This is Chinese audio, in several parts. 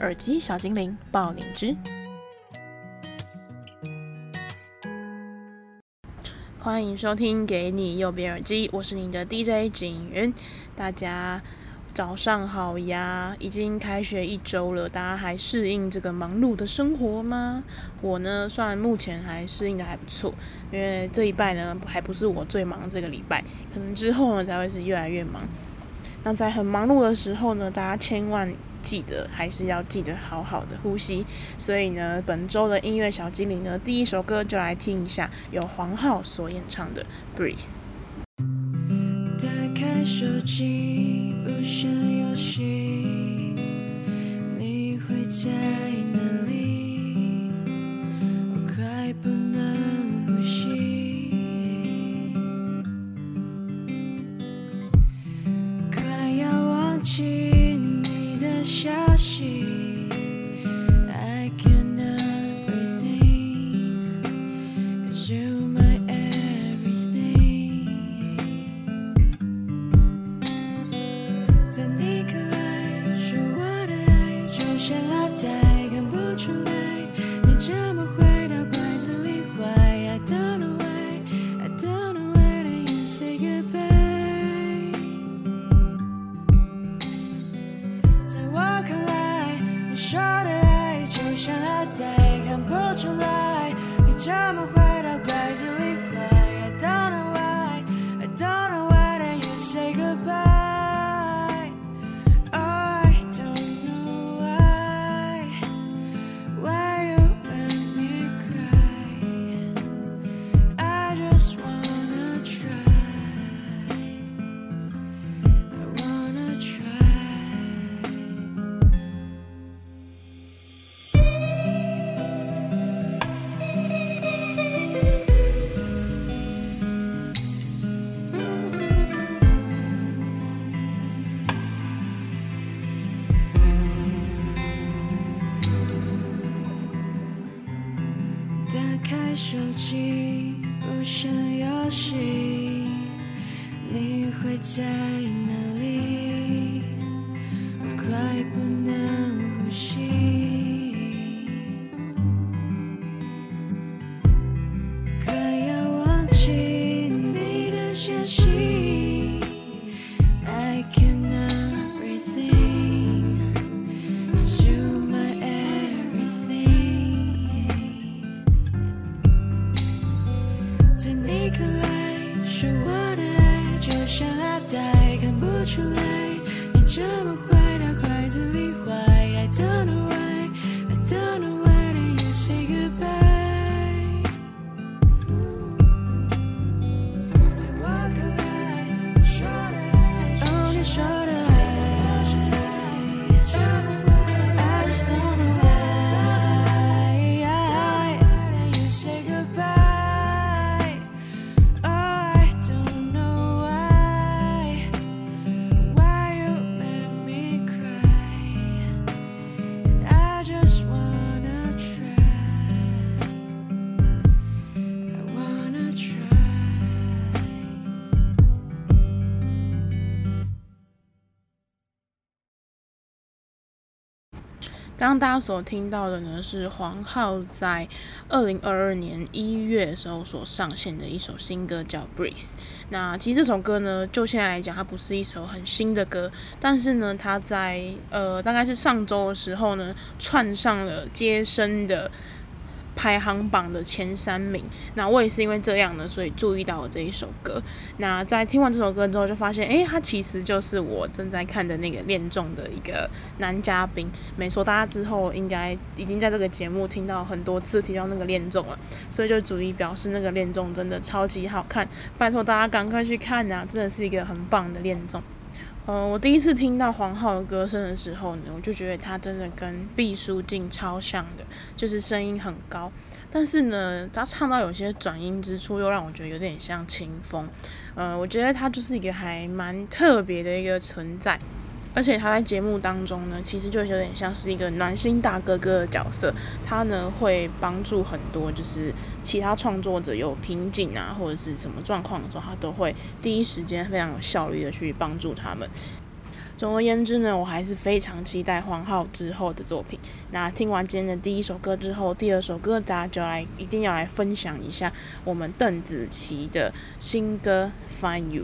耳机小精灵报你知，欢迎收听《给你右边耳机》，我是你的 DJ 景云，大家。早上好呀！已经开学一周了，大家还适应这个忙碌的生活吗？我呢，算目前还适应的还不错，因为这一拜呢还不是我最忙这个礼拜，可能之后呢才会是越来越忙。那在很忙碌的时候呢，大家千万记得还是要记得好好的呼吸。所以呢，本周的音乐小精灵呢，第一首歌就来听一下，由黄浩所演唱的《Breathe》。打开手机。无声游戏，你会在刚大家所听到的呢，是黄浩在二零二二年一月时候所上线的一首新歌，叫《Breeze》。那其实这首歌呢，就现在来讲，它不是一首很新的歌，但是呢，它在呃大概是上周的时候呢，串上了接生的。排行榜的前三名，那我也是因为这样呢，所以注意到了这一首歌。那在听完这首歌之后，就发现，诶、欸，他其实就是我正在看的那个恋综的一个男嘉宾。没错，大家之后应该已经在这个节目听到很多次提到那个恋综了，所以就逐一表示那个恋综真的超级好看。拜托大家赶快去看呐、真的是一个很棒的恋综。嗯，我第一次听到黄浩的歌声的时候呢，我就觉得他真的跟毕书尽超像的，就是声音很高，但是呢，他唱到有些转音之处，又让我觉得有点像清风。呃，我觉得他就是一个还蛮特别的一个存在。而且他在节目当中呢，其实就有点像是一个暖心大哥哥的角色。他呢会帮助很多，就是其他创作者有瓶颈啊，或者是什么状况的时候，他都会第一时间非常有效率的去帮助他们。总而言之呢，我还是非常期待黄浩之后的作品。那听完今天的第一首歌之后，第二首歌大家就来一定要来分享一下我们邓紫棋的新歌《Find You》。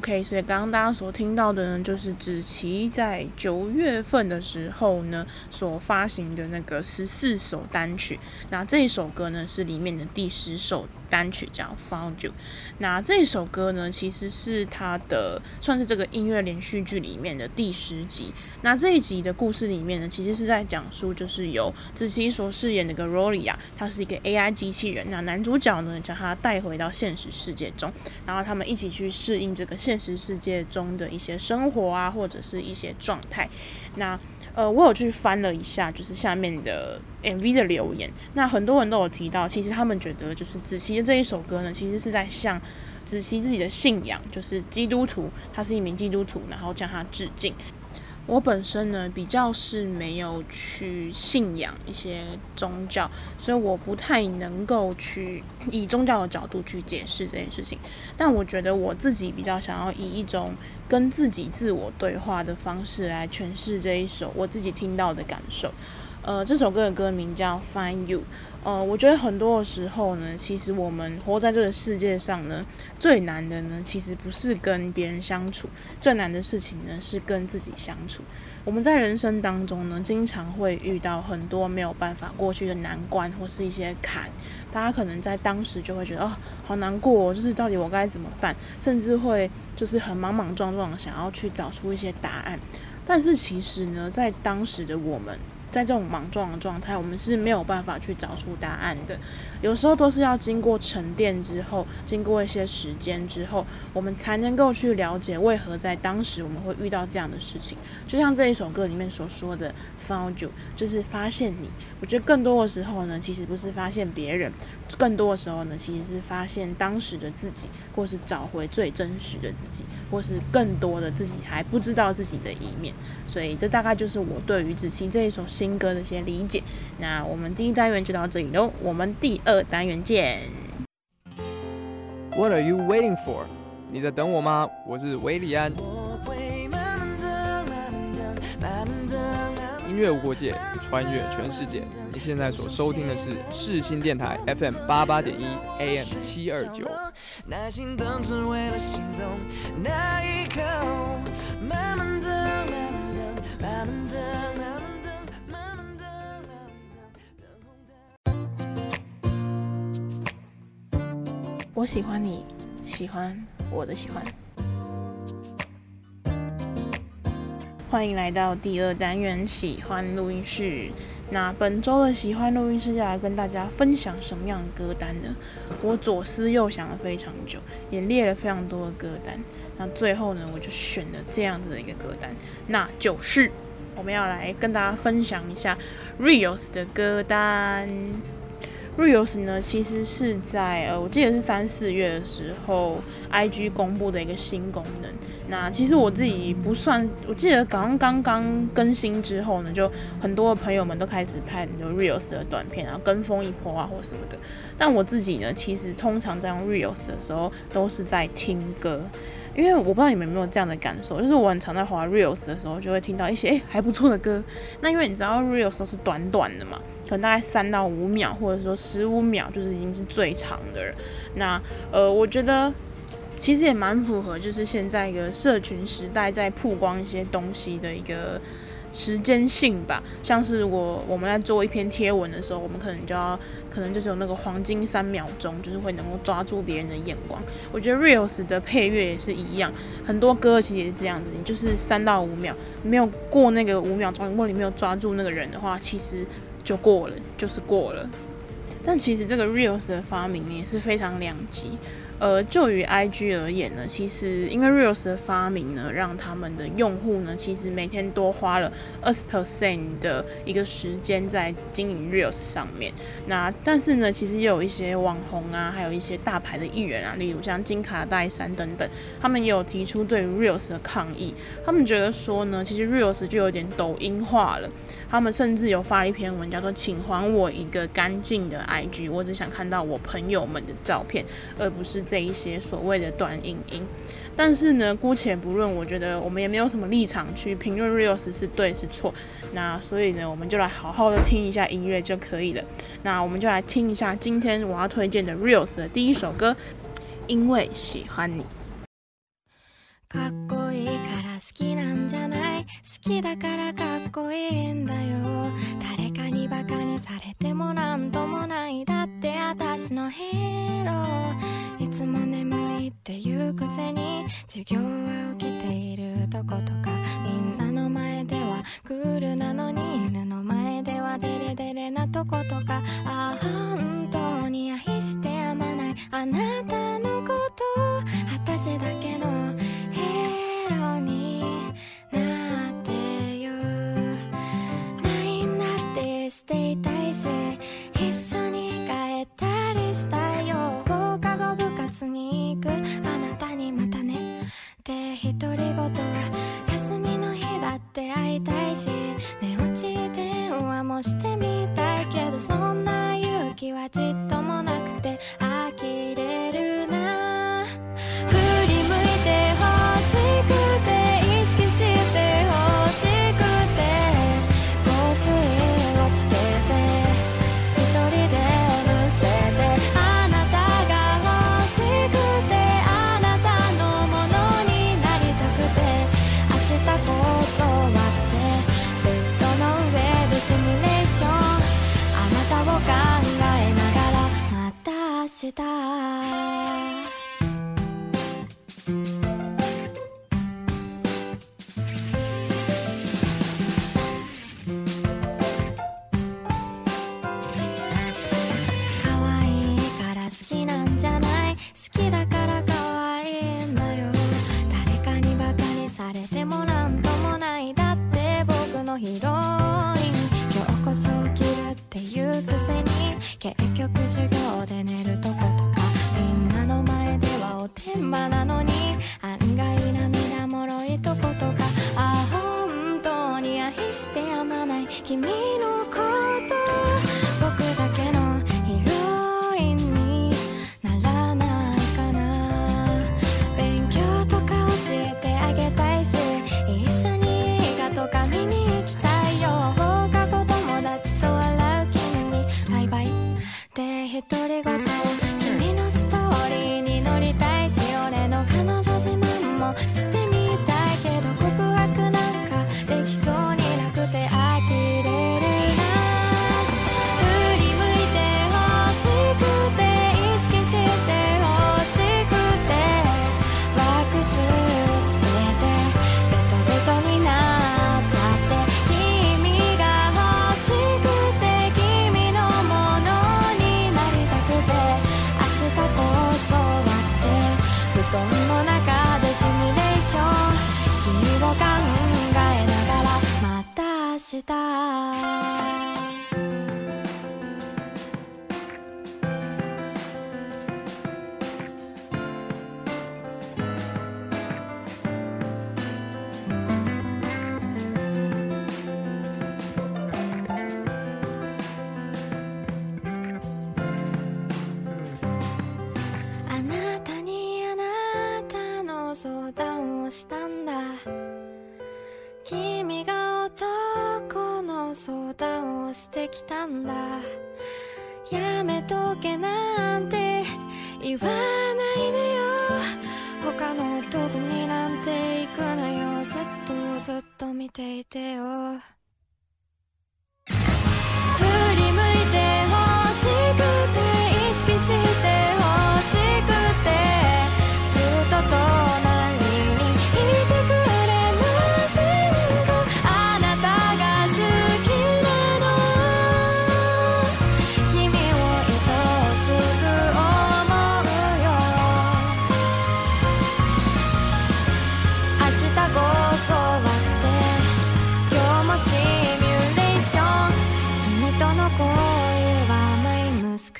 OK，所以刚刚大家所听到的呢，就是子琪在九月份的时候呢所发行的那个十四首单曲。那这一首歌呢是里面的第十首单曲，叫《Found You》。那这首歌呢其实是他的算是这个音乐连续剧里面的第十集。那这一集的故事里面呢，其实是在讲述就是由子琪所饰演的个 Rolia，他是一个 AI 机器人。那男主角呢将他带回到现实世界中，然后他们一起去适应这个。现实世界中的一些生活啊，或者是一些状态。那呃，我有去翻了一下，就是下面的 MV 的留言。那很多人都有提到，其实他们觉得，就是子琪的这一首歌呢，其实是在向子琪自己的信仰，就是基督徒，他是一名基督徒，然后向他致敬。我本身呢，比较是没有去信仰一些宗教，所以我不太能够去以宗教的角度去解释这件事情。但我觉得我自己比较想要以一种跟自己自我对话的方式来诠释这一首我自己听到的感受。呃，这首歌的歌名叫《Find You》。呃，我觉得很多的时候呢，其实我们活在这个世界上呢，最难的呢，其实不是跟别人相处，最难的事情呢，是跟自己相处。我们在人生当中呢，经常会遇到很多没有办法过去的难关或是一些坎，大家可能在当时就会觉得哦，好难过，就是到底我该怎么办，甚至会就是很莽莽撞撞想要去找出一些答案。但是其实呢，在当时的我们。在这种莽撞的状态，我们是没有办法去找出答案的。有时候都是要经过沉淀之后，经过一些时间之后，我们才能够去了解为何在当时我们会遇到这样的事情。就像这一首歌里面所说的 “found you”，就是发现你。我觉得更多的时候呢，其实不是发现别人，更多的时候呢，其实是发现当时的自己，或是找回最真实的自己，或是更多的自己还不知道自己的一面。所以，这大概就是我对于子琪这一首。新歌的一些理解，那我们第一单元就到这里喽，我们第二单元见。What are you waiting for？你在等我吗？我是韦礼安。无国界，穿越全世界。你现在所收听的是世新电台 FM 八八点一 AM 七二九。我喜欢你，喜欢我的喜欢。欢迎来到第二单元喜欢录音室。那本周的喜欢录音室要来跟大家分享什么样的歌单呢？我左思右想了非常久，也列了非常多的歌单。那最后呢，我就选了这样子的一个歌单，那就是我们要来跟大家分享一下 Reels 的歌单。Reels 呢，其实是在呃，我记得是三四月的时候，IG 公布的一个新功能。那其实我自己不算，我记得刚刚刚更新之后呢，就很多的朋友们都开始拍很多 Reels 的短片啊，跟风一波啊或什么的。但我自己呢，其实通常在用 Reels 的时候，都是在听歌。因为我不知道你们有没有这样的感受，就是我很常在滑 Reels 的时候，就会听到一些诶还不错的歌。那因为你知道 Reels 都是短短的嘛，可能大概三到五秒，或者说十五秒，就是已经是最长的了。那呃，我觉得其实也蛮符合，就是现在一个社群时代在曝光一些东西的一个。时间性吧，像是我我们在做一篇贴文的时候，我们可能就要可能就是有那个黄金三秒钟，就是会能够抓住别人的眼光。我觉得 Reels 的配乐也是一样，很多歌其实也是这样子，你就是三到五秒，没有过那个五秒钟，如果你没有抓住那个人的话，其实就过了，就是过了。但其实这个 Reels 的发明也是非常两极。呃，就于 IG 而言呢，其实因为 Reels 的发明呢，让他们的用户呢，其实每天多花了二十 percent 的一个时间在经营 Reels 上面。那但是呢，其实也有一些网红啊，还有一些大牌的艺人啊，例如像金卡戴珊等等，他们也有提出对于 Reels 的抗议。他们觉得说呢，其实 Reels 就有点抖音化了。他们甚至有发了一篇文，叫做“请还我一个干净的 IG”，我只想看到我朋友们的照片，而不是。这一些所谓的短影音。但是呢，姑且不论，我觉得我们也没有什么立场去评论 Reels 是对是错。那所以呢，我们就来好好的听一下音乐就可以了。那我们就来听一下今天我要推荐的 Reels 的第一首歌，因为喜欢你。好きなんじゃない？好きだからかっこいいんだよ。誰かにバカにされてもなんともない。だって私のヒーロー。いつも眠いっていうくせに授業は起きているとことか。みんなの前ではクールなのに犬の前ではデレデレなとことか。ああ本当に愛してやまない。あなたのこと。私だけの部していたいし一緒に帰ったりしたよ。放課後部活に行くあなたにまたね。って独り言は休みの日だって会いたいし寝落ち電話もしてみた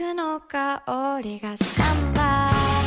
の香りがスタンバ。イ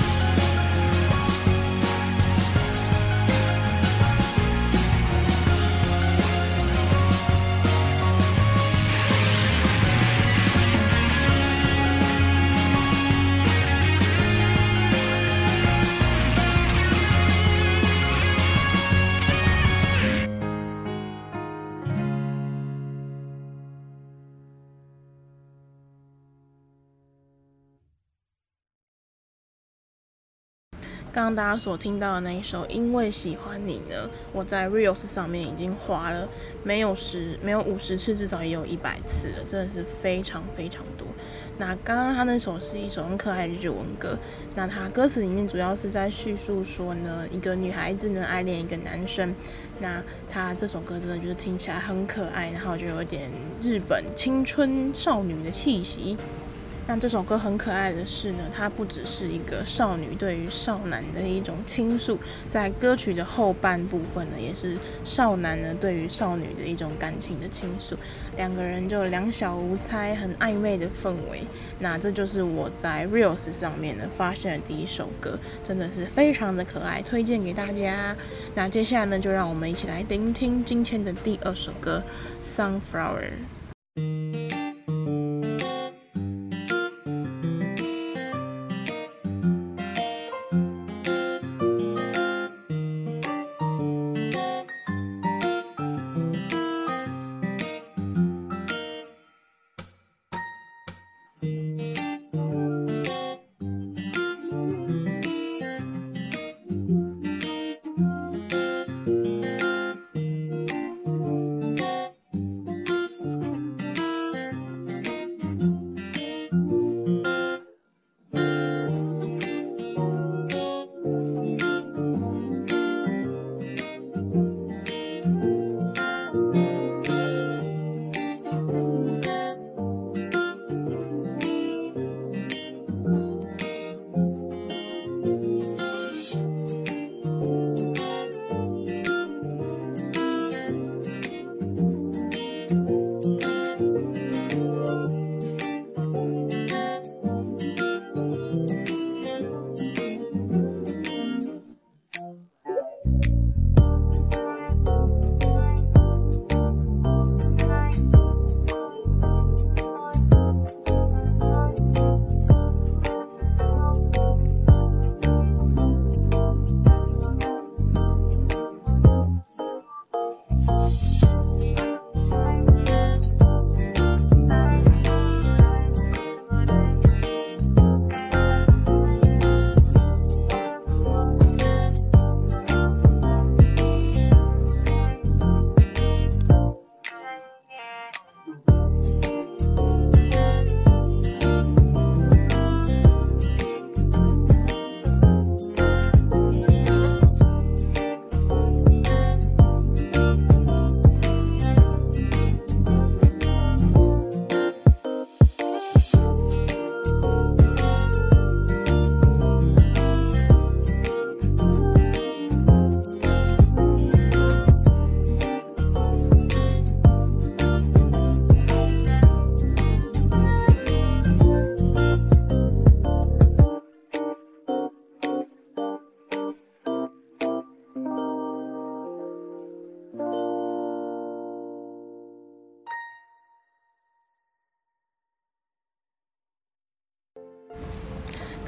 刚刚大家所听到的那一首《因为喜欢你》呢，我在 Reels 上面已经滑了没有十没有五十次，至少也有一百次了，真的是非常非常多。那刚刚他那首是一首很可爱的日文歌，那他歌词里面主要是在叙述说呢，一个女孩子呢爱恋一个男生，那他这首歌真的就是听起来很可爱，然后就有点日本青春少女的气息。那这首歌很可爱的是呢，它不只是一个少女对于少男的一种倾诉，在歌曲的后半部分呢，也是少男呢对于少女的一种感情的倾诉，两个人就两小无猜，很暧昧的氛围。那这就是我在 Reels 上面呢发现的第一首歌，真的是非常的可爱，推荐给大家。那接下来呢，就让我们一起来聆听今天的第二首歌《Sunflower》。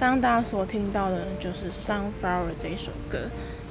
刚刚大家所听到的就是《Sunflower》这一首歌。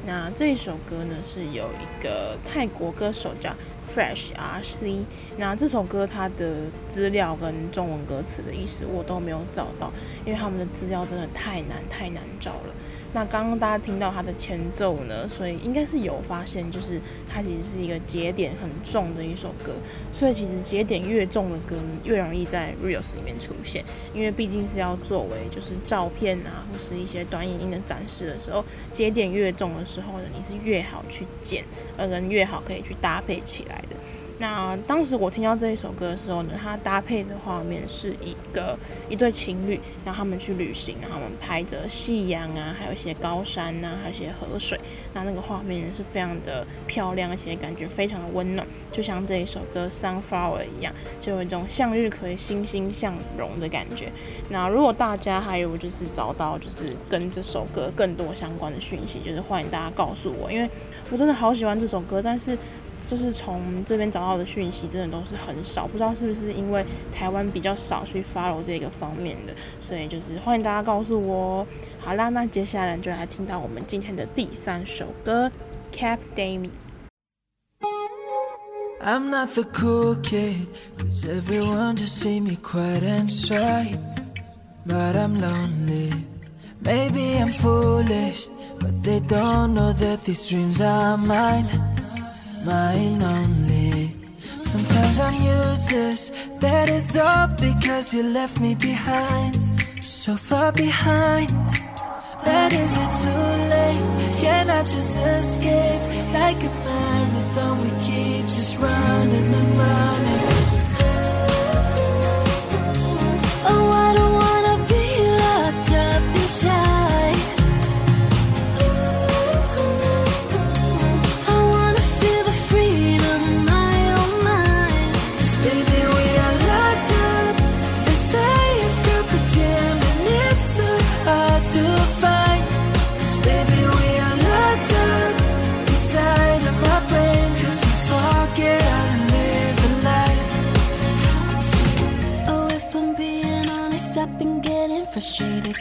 那这一首歌呢，是有一个泰国歌手叫 Fresh RC。那这首歌它的资料跟中文歌词的意思我都没有找到，因为他们的资料真的太难太难找了。那刚刚大家听到它的前奏呢，所以应该是有发现，就是它其实是一个节点很重的一首歌。所以其实节点越重的歌，越容易在 Reels 里面出现，因为毕竟是要作为就是照片啊，或是一些短影音的展示的时候，节点越重的时候呢，你是越好去剪，而跟越好可以去搭配起来的。那当时我听到这一首歌的时候呢，它搭配的画面是一个一对情侣，然后他们去旅行，然后他们拍着夕阳啊，还有一些高山呐、还有一些河水，那那个画面是非常的漂亮，而且感觉非常的温暖，就像这一首歌《Sunflower》一样，就有一种向日葵欣欣向荣的感觉。那如果大家还有就是找到就是跟这首歌更多相关的讯息，就是欢迎大家告诉我，因为我真的好喜欢这首歌，但是。就是从这边找到的讯息，真的都是很少，不知道是不是因为台湾比较少去 follow 这个方面的，所以就是欢迎大家告诉我。好啦，那接下来就来听到我们今天的第三首歌《Cap Dami》。I'm not the cool kid, 'cause everyone just see me quiet and shy. But I'm lonely. Maybe I'm foolish, but they don't know that these dreams are mine, mine only. Sometimes I'm useless, that is all because you left me behind, so far behind. But is it too late? Can I just escape like a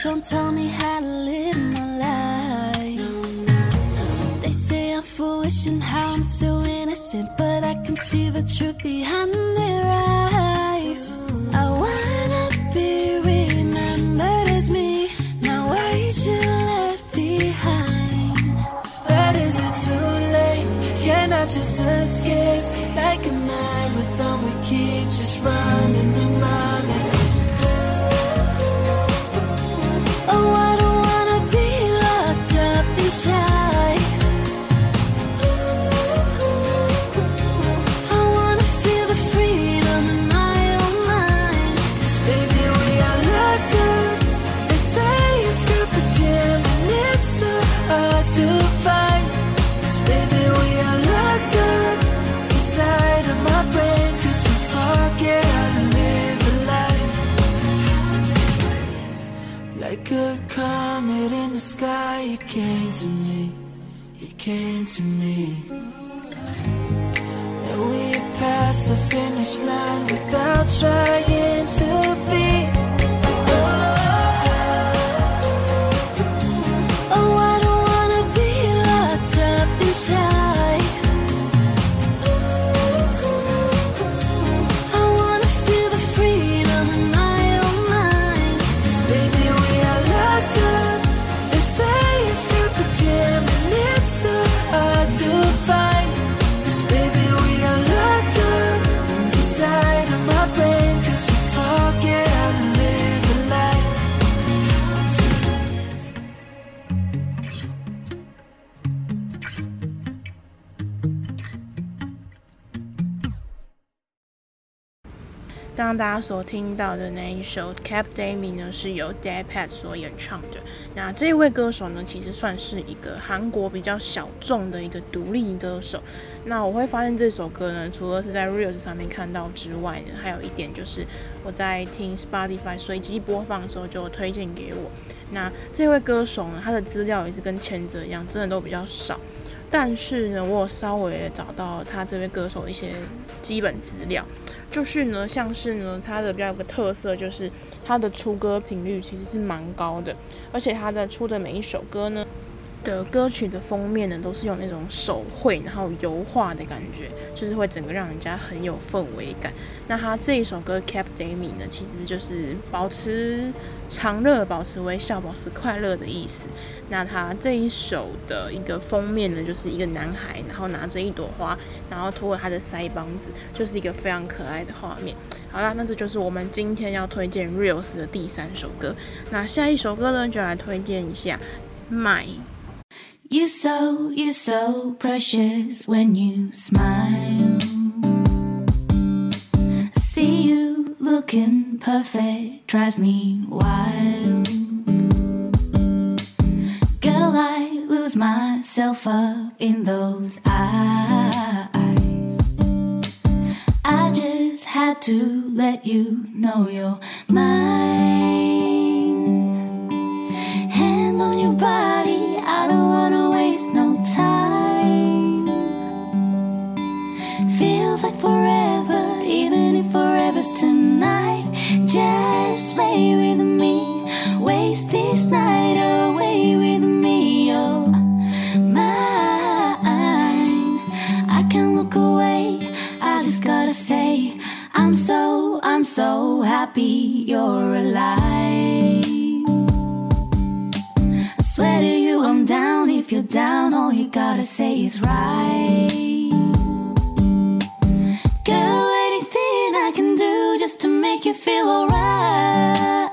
Don't tell me how to live my life. They say I'm foolish and how I'm so innocent, but I can see the truth behind their eyes. I wanna be remembered as me. Now why you left behind? But is it too late? Can I just escape like a 大家所听到的那一首《Cap Dami》呢，是由 Dead Pat 所演唱的。那这位歌手呢，其实算是一个韩国比较小众的一个独立歌手。那我会发现这首歌呢，除了是在 Reels 上面看到之外呢，还有一点就是我在听 Spotify 随机播放的时候就推荐给我。那这位歌手呢，他的资料也是跟前者一样，真的都比较少。但是呢，我有稍微找到他这位歌手一些基本资料，就是呢，像是呢，他的比较有个特色，就是他的出歌频率其实是蛮高的，而且他的出的每一首歌呢的歌曲的封面呢，都是用那种手绘然后油画的感觉，就是会整个让人家很有氛围感。那他这一首歌《Cap Dami》呢，其实就是保持常乐、保持微笑、保持快乐的意思。那他这一首的一个封面呢，就是一个男孩，然后拿着一朵花，然后托着他的腮帮子，就是一个非常可爱的画面。好啦，那这就是我们今天要推荐 Reels 的第三首歌。那下一首歌呢，就来推荐一下《My》。You so, you're so precious when you smile. I see you looking perfect, drives me wild. Girl, I lose myself up in those eyes. I just had to let you know you're mine. Hands on your body, waste no time. Feels like forever, even if forever's tonight. Just lay with me, waste this night away with me. Oh, mine. I can't look away, I just gotta say, I'm so, I'm so happy you're alive. Gotta say is right. Girl, anything I can do just to make you feel alright.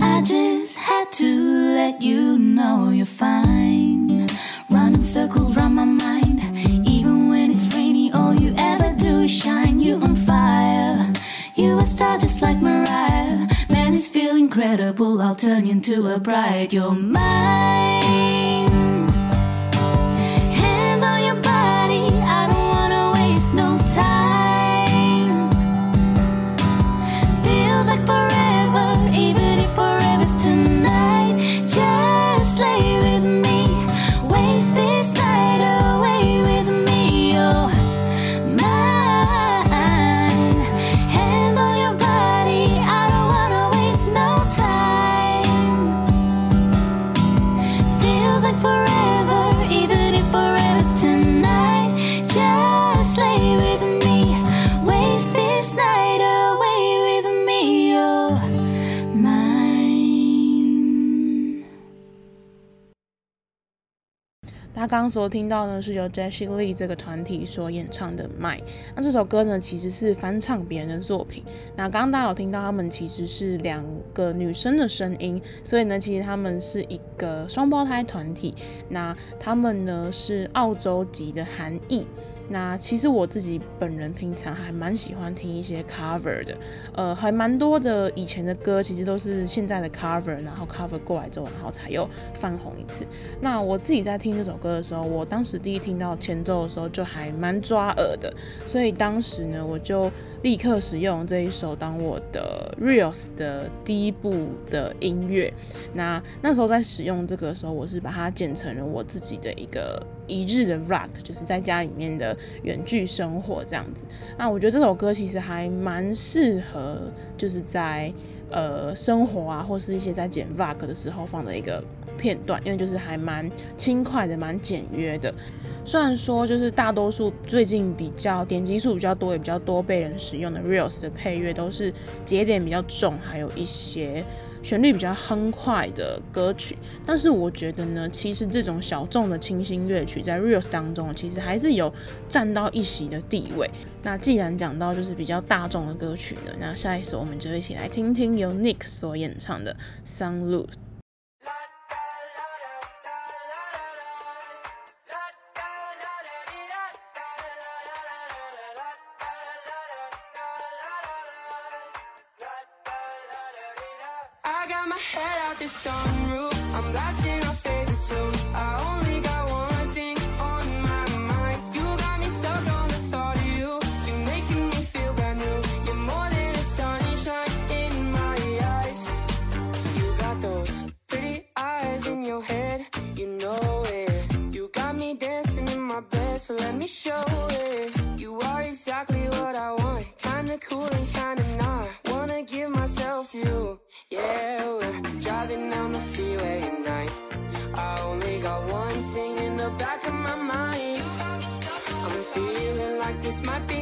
I just had to let you know you're fine. Running circles round my mind. Even when it's rainy, all you ever do is shine. You on fire. You a star just like Mariah. Man, this feel incredible. I'll turn you into a bride. You're mine. 大家刚刚所听到呢，是由 Jessie Lee 这个团体所演唱的《My》。那这首歌呢，其实是翻唱别人的作品。那刚刚大家有听到，他们其实是两个女生的声音，所以呢，其实他们是一个双胞胎团体。那他们呢是澳洲籍的韩裔。那其实我自己本人平常还蛮喜欢听一些 cover 的，呃，还蛮多的以前的歌其实都是现在的 cover，然后 cover 过来之后，然后才又翻红一次。那我自己在听这首歌的时候，我当时第一听到前奏的时候就还蛮抓耳的，所以当时呢，我就立刻使用这一首当我的 Reels 的第一部的音乐。那那时候在使用这个的时候，我是把它剪成了我自己的一个一日的 Vlog，就是在家里面的远距生活这样子。那我觉得这首歌其实还蛮适合，就是在呃生活啊，或是一些在剪 Vlog 的时候放的一个片段，因为就是还蛮轻快的，蛮简约的。虽然说就是大多数最近比较点击数比较多，也比较多被人使用的 Reels 的配乐都是节点比较重，还有一些旋律比较哼快的歌曲，但是我觉得呢，其实这种小众的清新乐曲在 Reels 当中，其实还是有占到一席的地位。那既然讲到就是比较大众的歌曲呢，那下一首我们就一起来听听由 Nick 所演唱的《Sun the sunroof. I'm blasting our favorite tunes. I only got one thing on my mind. You got me stuck on the thought of you. You're making me feel brand new. You're more than a sunshine in my eyes. You got those pretty eyes in your head. You know it. You got me dancing in my bed, so let me show it. You are exactly what I want. Kinda cool and kinda not. Wanna give myself to you. Yeah, driving down the freeway at night. I only got one thing in the back of my mind. I'm feeling like this might be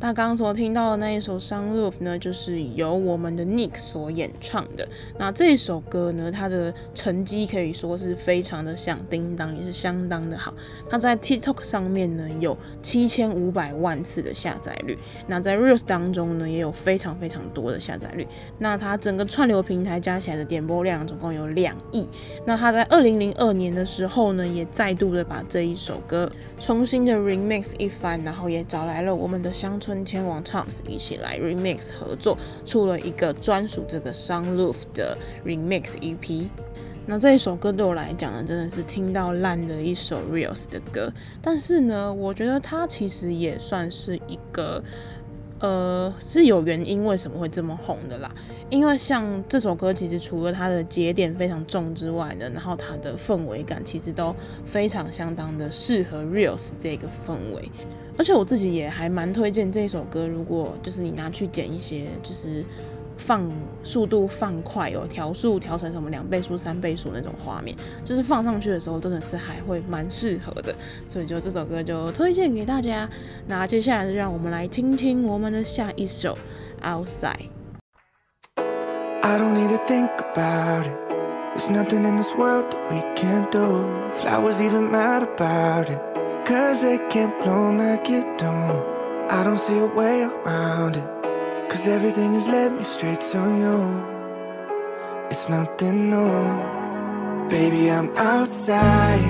那刚刚所听到的那一首《Sunroof》呢，就是由我们的 Nick 所演唱的。那这首歌呢，它的成绩可以说是非常的响叮当，也是相当的好。它在 TikTok 上面呢有七千五百万次的下载率，那在 Reels 当中呢也有非常非常多的下载率。那它整个串流平台加起来的点播量总共有两亿。那它在二零零二年的时候呢，也再度的把这一首歌重新的 remix 一番，然后也找来了我们的乡村。跟千王 Tom's 一起来 remix 合作，出了一个专属这个 Sunroof 的 remix EP。那这一首歌对我来讲呢，真的是听到烂的一首 Reels 的歌。但是呢，我觉得它其实也算是一个。呃，是有原因为什么会这么红的啦？因为像这首歌，其实除了它的节点非常重之外呢，然后它的氛围感其实都非常相当的适合 Reels 这个氛围。而且我自己也还蛮推荐这一首歌，如果就是你拿去剪一些，就是。放速度放快哦，调速调成什么两倍速、三倍速那种画面，就是放上去的时候真的是还会蛮适合的，所以就这首歌就推荐给大家。那接下来就让我们来听听我们的下一首《Outside》。I don't need to think about it. There's nothing in this world that we can't do. Flowers even mad about it. Cause it can't blow like you don't. I don't see a way around it. Cause everything has led me straight to you. It's nothing new. Baby, I'm outside.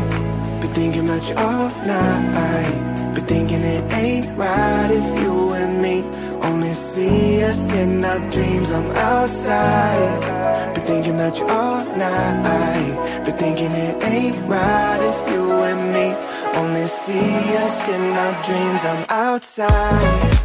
Been thinking about you all night. Been thinking it ain't right if you and me only see us in our dreams. I'm outside. Been thinking about you all night. Been thinking it ain't right if you and me only see us in our dreams. I'm outside.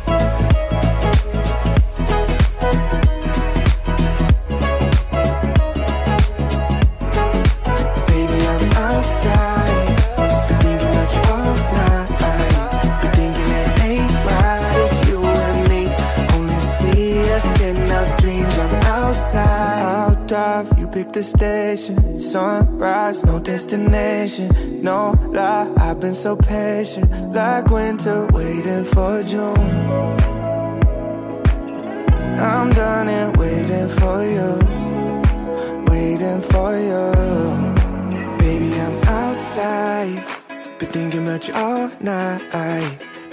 The station. Sunrise, no destination. No lie, I've been so patient. Like winter, waiting for June. I'm done and waiting for you. Waiting for you. Baby, I'm outside. Been thinking about you all night.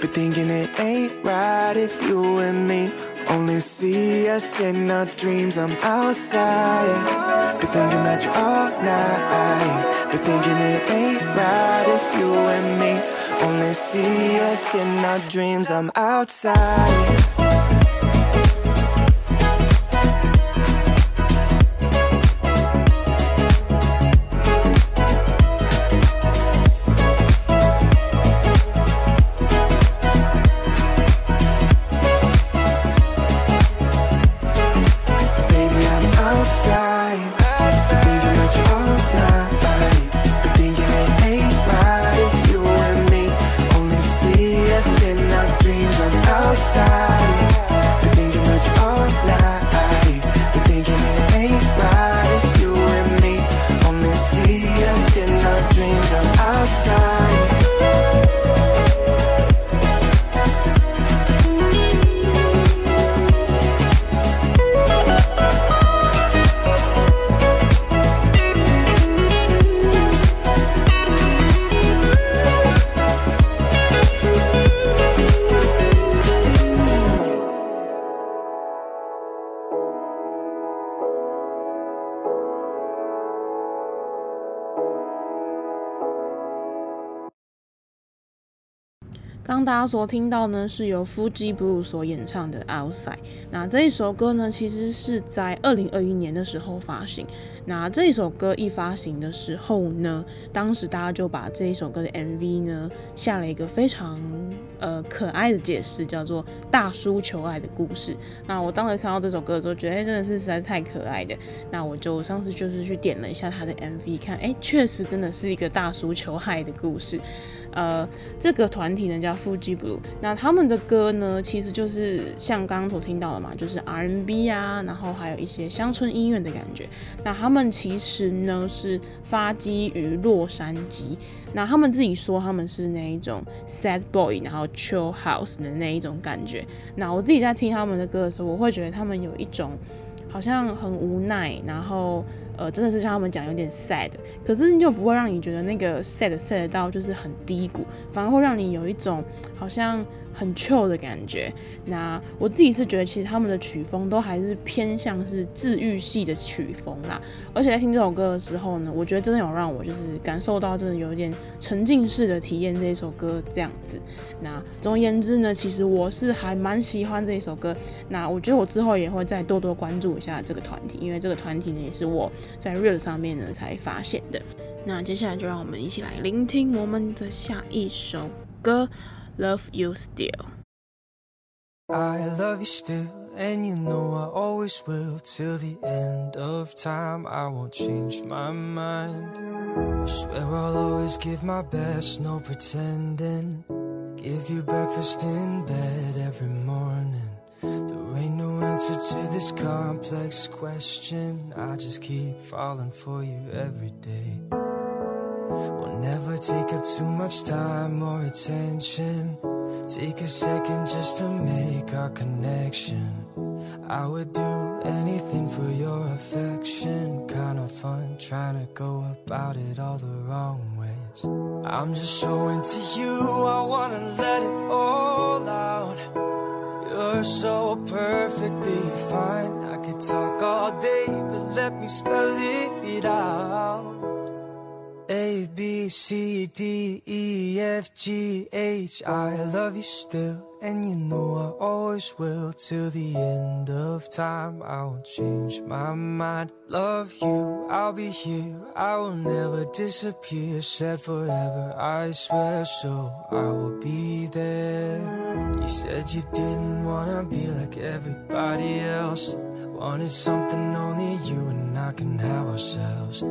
Been thinking it ain't right if you and me only see us in our dreams. I'm outside. Been thinking about you all night. Been thinking it ain't right if you and me only see us in our dreams. I'm outside. 大家所听到呢，是由 Fuji Blue 所演唱的 Outside。那这一首歌呢，其实是在二零二一年的时候发行。那这一首歌一发行的时候呢，当时大家就把这一首歌的 MV 呢下了一个非常呃可爱的解释，叫做“大叔求爱的故事”。那我当时看到这首歌的时候，觉得哎，真的是实在太可爱的。那我就上次就是去点了一下他的 MV，看哎，确实真的是一个大叔求爱的故事。呃，这个团体呢叫 Fuji Blue，那他们的歌呢，其实就是像刚刚所听到的嘛，就是 R&B 啊，然后还有一些乡村音乐的感觉。那他们其实呢是发迹于洛杉矶，那他们自己说他们是那一种 sad boy，然后 chill house 的那一种感觉。那我自己在听他们的歌的时候，我会觉得他们有一种好像很无奈，然后呃，真的是像他们讲有点 sad，可是就不会让你觉得那个 sad sad 到就是很低谷，反而会让你有一种好像。很 chill 的感觉。那我自己是觉得，其实他们的曲风都还是偏向是治愈系的曲风啦。而且在听这首歌的时候呢，我觉得真的有让我就是感受到，真的有点沉浸式的体验这一首歌这样子。那总而言之呢，其实我是还蛮喜欢这一首歌。那我觉得我之后也会再多多关注一下这个团体，因为这个团体呢也是我在 Real 上面呢才发现的。那接下来就让我们一起来聆听我们的下一首歌。Love you still. I love you still, and you know I always will. Till the end of time, I won't change my mind. I swear I'll always give my best, no pretending. Give you breakfast in bed every morning. There ain't no answer to this complex question. I just keep falling for you every day. We'll never take up too much time or attention. Take a second just to make our connection. I would do anything for your affection. Kind of fun trying to go about it all the wrong ways. I'm just so into you, I wanna let it all out. You're so perfectly fine. I could talk all day, but let me spell it out. A, B, C, D, E, F, G, H. I love you still, and you know I always will. Till the end of time, I won't change my mind. Love you, I'll be here, I will never disappear. Said forever, I swear. So, I will be there. You said you didn't wanna be like everybody else. Wanted something only you and I can have ourselves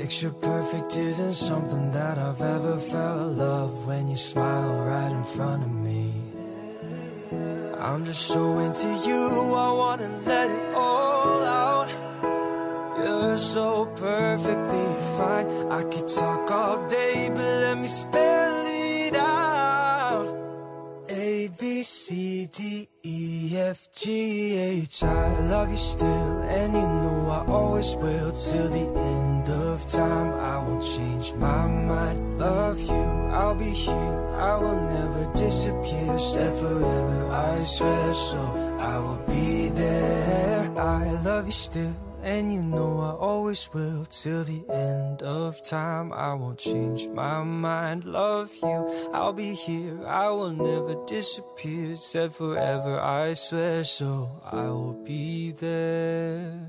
Picture perfect isn't something that I've ever felt. Love when you smile right in front of me. I'm just so into you, I wanna let it all out. You're so perfectly fine. I could talk all day, but let me spell it out. A, B, C, D, E, F, G, H. I love you still, and you know I always will Till the end of time, I won't change my mind Love you, I'll be here, I will never disappear Said forever, I swear so, I will be there I love you still and you know I always will till the end of time. I won't change my mind. Love you, I'll be here. I will never disappear. Said forever, I swear. So I will be there.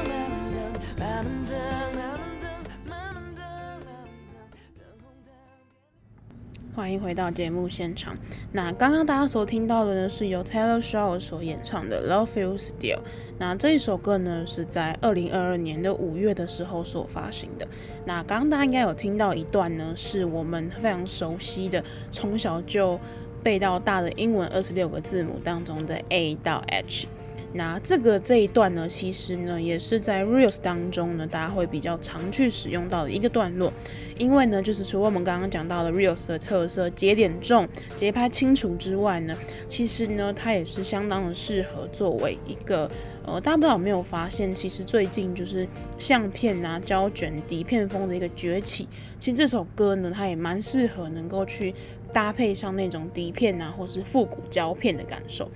欢迎回到节目现场。那刚刚大家所听到的呢，是由 Taylor Swift 所演唱的《Love You Still》。那这一首歌呢，是在二零二二年的五月的时候所发行的。那刚刚大家应该有听到一段呢，是我们非常熟悉的，从小就背到大的英文二十六个字母当中的 A 到 H。那这个这一段呢，其实呢也是在 Reels 当中呢，大家会比较常去使用到的一个段落，因为呢，就是除了我们刚刚讲到的 Reels 的特色，节点重、节拍清楚之外呢，其实呢，它也是相当的适合作为一个呃，大家不知道有没有发现，其实最近就是相片啊、胶卷、底片风的一个崛起，其实这首歌呢，它也蛮适合能够去搭配上那种底片啊，或是复古胶片的感受。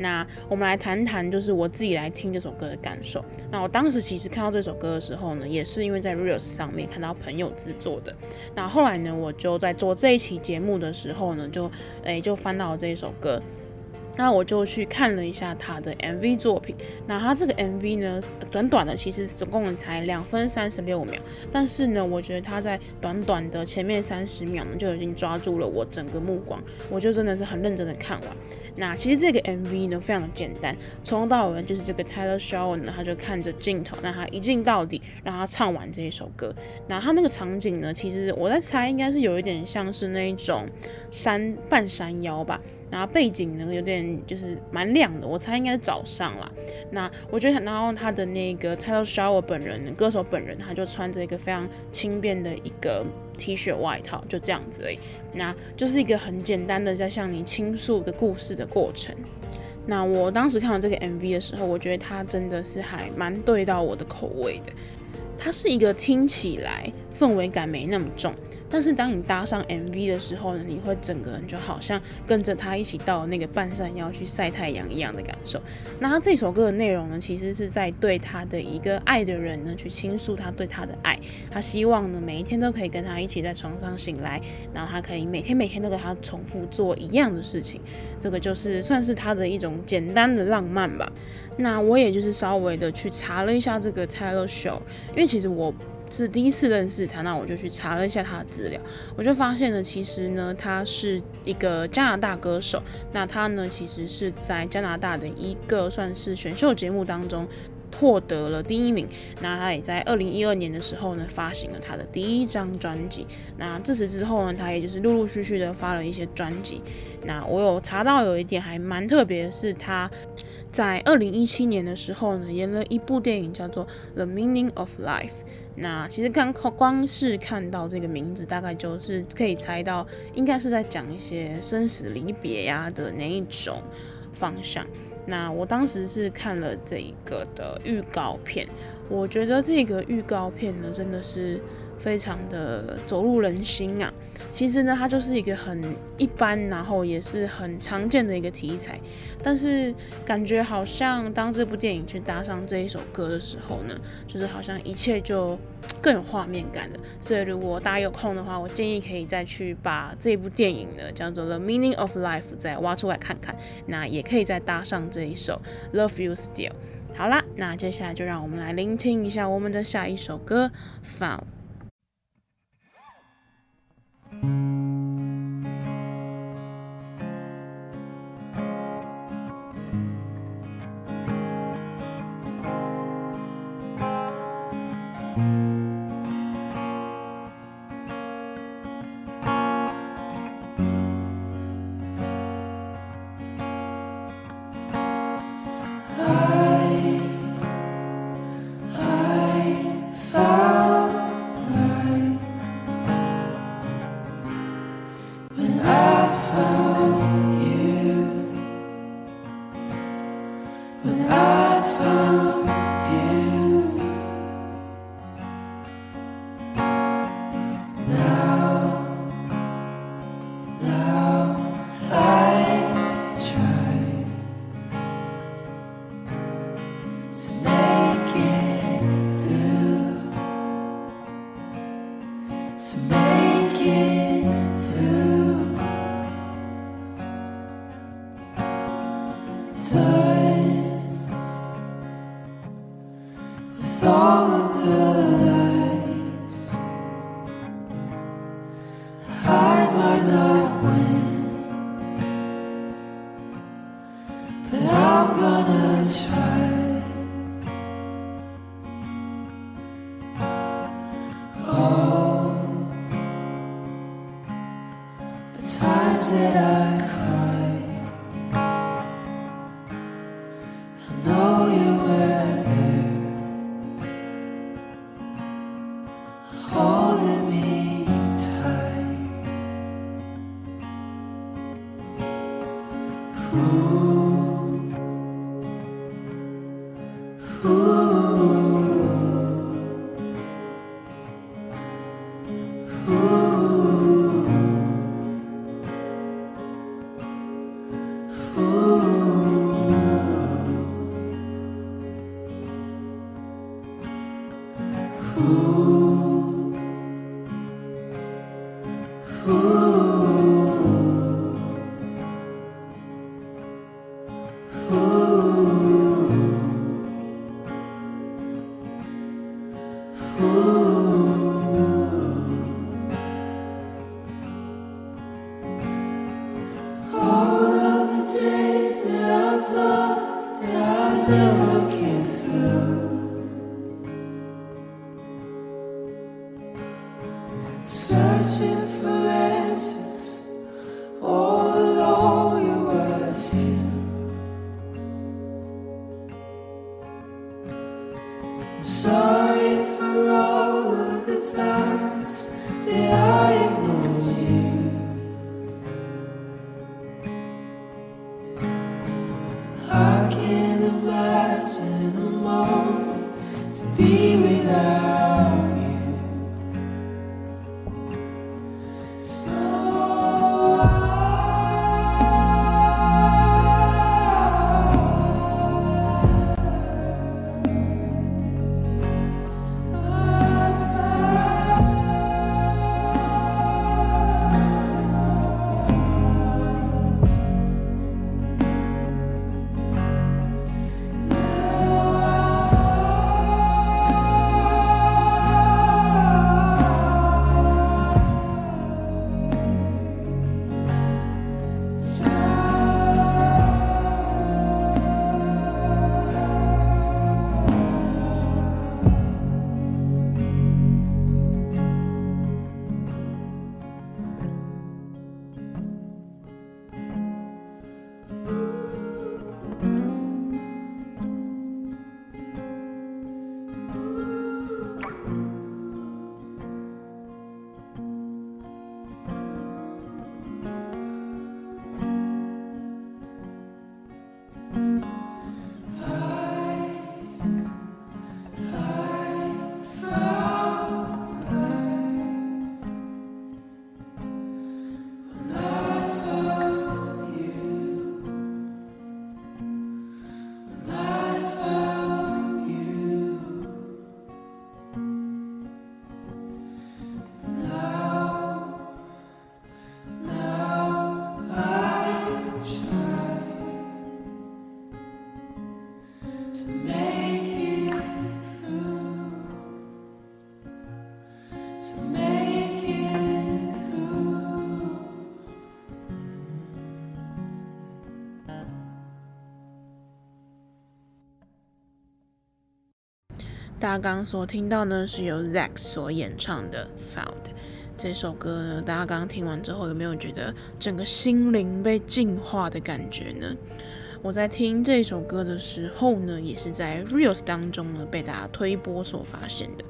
那我们来谈谈，就是我自己来听这首歌的感受。那我当时其实看到这首歌的时候呢，也是因为在 Reels 上面看到朋友制作的。那后来呢，我就在做这一期节目的时候呢，就诶、就翻到了这一首歌。那我就去看了一下他的 MV 作品。那他这个 MV 呢，短短的其实总共才两分三十六秒，但是呢，我觉得他在短短的前面三十秒呢，就已经抓住了我整个目光，我就真的是很认真的看完。那其实这个 MV 呢，非常的简单，从头到尾就是这个 Tyler Shaw 呢，他就看着镜头，让他一镜到底，让他唱完这一首歌。那他那个场景呢，其实我在猜，应该是有一点像是那一种山半山腰吧。然后背景呢，有点就是蛮亮的，我猜应该是早上啦。那我觉得，然后他的那个 Tyler Shaw 本人，歌手本人，他就穿着一个非常轻便的一个 T 恤外套，就这样子而已。那就是一个很简单的在向你倾诉一个故事的过程。那我当时看完这个 MV 的时候，我觉得它真的是还蛮对到我的口味的。它是一个听起来氛围感没那么重，但是当你搭上 MV 的时候呢，你会整个人就好像跟着他一起到那个半山腰去晒太阳一样的感受。那他这首歌的内容呢，其实是在对他的一个爱的人呢去倾诉他对他的爱。他希望呢每一天都可以跟他一起在床上醒来，然后他可以每天每天都跟他重复做一样的事情。这个就是算是他的一种简单的浪漫吧。那我也就是稍微的去查了一下这个 Tyler Shaw，因为其实我是第一次认识他，那我就去查了一下他的资料，我就发现呢，其实呢，他是一个加拿大歌手，那他呢，其实是在加拿大的一个算是选秀节目当中。获得了第一名，那他也在二零一二年的时候呢，发行了他的第一张专辑。那自此之后呢，他也就是陆陆续续的发了一些专辑。那我有查到有一点还蛮特别的是，他在二零一七年的时候呢，演了一部电影叫做《The Meaning of Life》。那其实刚光是看到这个名字，大概就是可以猜到，应该是在讲一些生死离别呀的那一种方向。那我当时是看了这一个的预告片，我觉得这个预告片呢，真的是非常的走入人心啊。其实呢，它就是一个很一般，然后也是很常见的一个题材，但是感觉好像当这部电影去搭上这一首歌的时候呢，就是好像一切就更有画面感了。所以如果大家有空的话，我建议可以再去把这部电影呢叫做《The Meaning of Life》再挖出来看看，那也可以再搭上这一首《Love You Still》。好啦，那接下来就让我们来聆听一下我们的下一首歌《Found》。that I 大家刚刚所听到呢，是由 Zack 所演唱的《Found》这首歌呢。大家刚刚听完之后，有没有觉得整个心灵被净化的感觉呢？我在听这首歌的时候呢，也是在 Reels 当中呢被大家推播所发现的。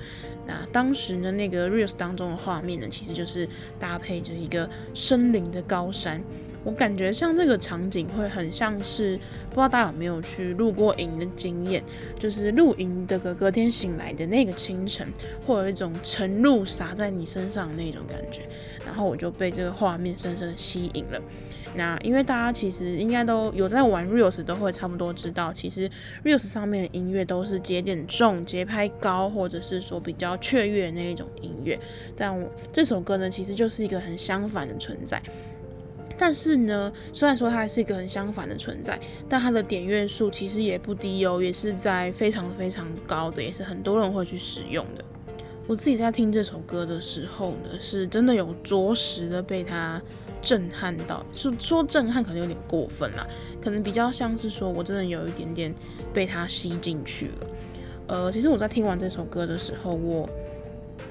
那当时呢，那个 Reels 当中的画面呢，其实就是搭配着一个森林的高山。我感觉像这个场景会很像是，不知道大家有没有去露过营的经验，就是露营的隔隔天醒来的那个清晨，会有一种晨露洒在你身上的那种感觉。然后我就被这个画面深深吸引了。那因为大家其实应该都有在玩 Reels，都会差不多知道，其实 Reels 上面的音乐都是节点重、节拍高，或者是说比较雀跃那一种音乐。但我这首歌呢，其实就是一个很相反的存在。但是呢，虽然说它是一个很相反的存在，但它的点阅数其实也不低哦，也是在非常非常高的，也是很多人会去使用的。我自己在听这首歌的时候呢，是真的有着实的被它震撼到。说说震撼可能有点过分啦，可能比较像是说我真的有一点点被它吸进去了。呃，其实我在听完这首歌的时候，我。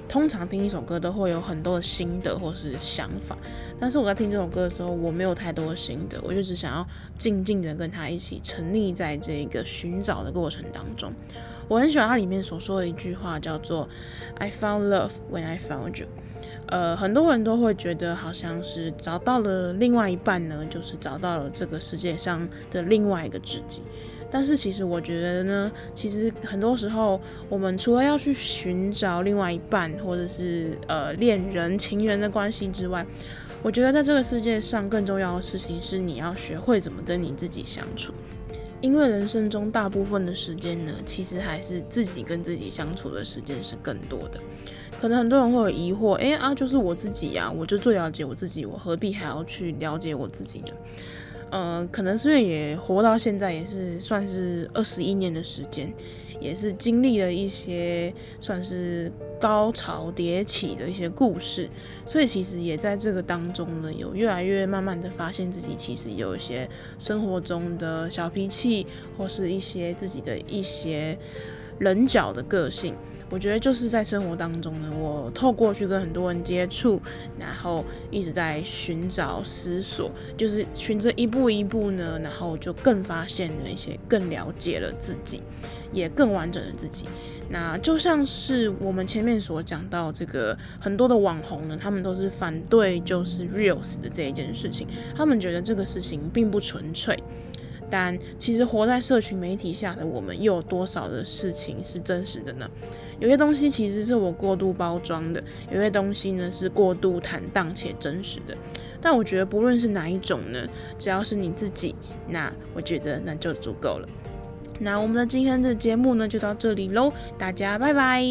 通常听一首歌都会有很多的心得或是想法，但是我在听这首歌的时候，我没有太多的心得，我就只想要静静的跟他一起沉溺在这个寻找的过程当中。我很喜欢它里面所说的一句话，叫做 "I found love when I found you"。呃，很多人都会觉得好像是找到了另外一半呢，就是找到了这个世界上的另外一个知己。但是其实我觉得呢，其实很多时候，我们除了要去寻找另外一半，或者是呃恋人、情人的关系之外，我觉得在这个世界上更重要的事情是你要学会怎么跟你自己相处。因为人生中大部分的时间呢，其实还是自己跟自己相处的时间是更多的。可能很多人会有疑惑，诶啊，就是我自己呀，我就最了解我自己，我何必还要去了解我自己呢？呃，可能是因为也活到现在，也是算是二十一年的时间，也是经历了一些算是高潮迭起的一些故事，所以其实也在这个当中呢，有越来越慢慢的发现自己其实有一些生活中的小脾气，或是一些自己的一些棱角的个性。我觉得就是在生活当中呢，我透过去跟很多人接触，然后一直在寻找、思索，就是循着一步一步呢，然后就更发现了一些，更了解了自己，也更完整的自己。那就像是我们前面所讲到这个很多的网红呢，他们都是反对就是 Reels 的这一件事情，他们觉得这个事情并不纯粹。但其实活在社群媒体下的我们，又有多少的事情是真实的呢？有些东西其实是我过度包装的，有些东西呢是过度坦荡且真实的。但我觉得不论是哪一种呢，只要是你自己，那我觉得那就足够了。那我们的今天的节目呢就到这里喽，大家拜拜。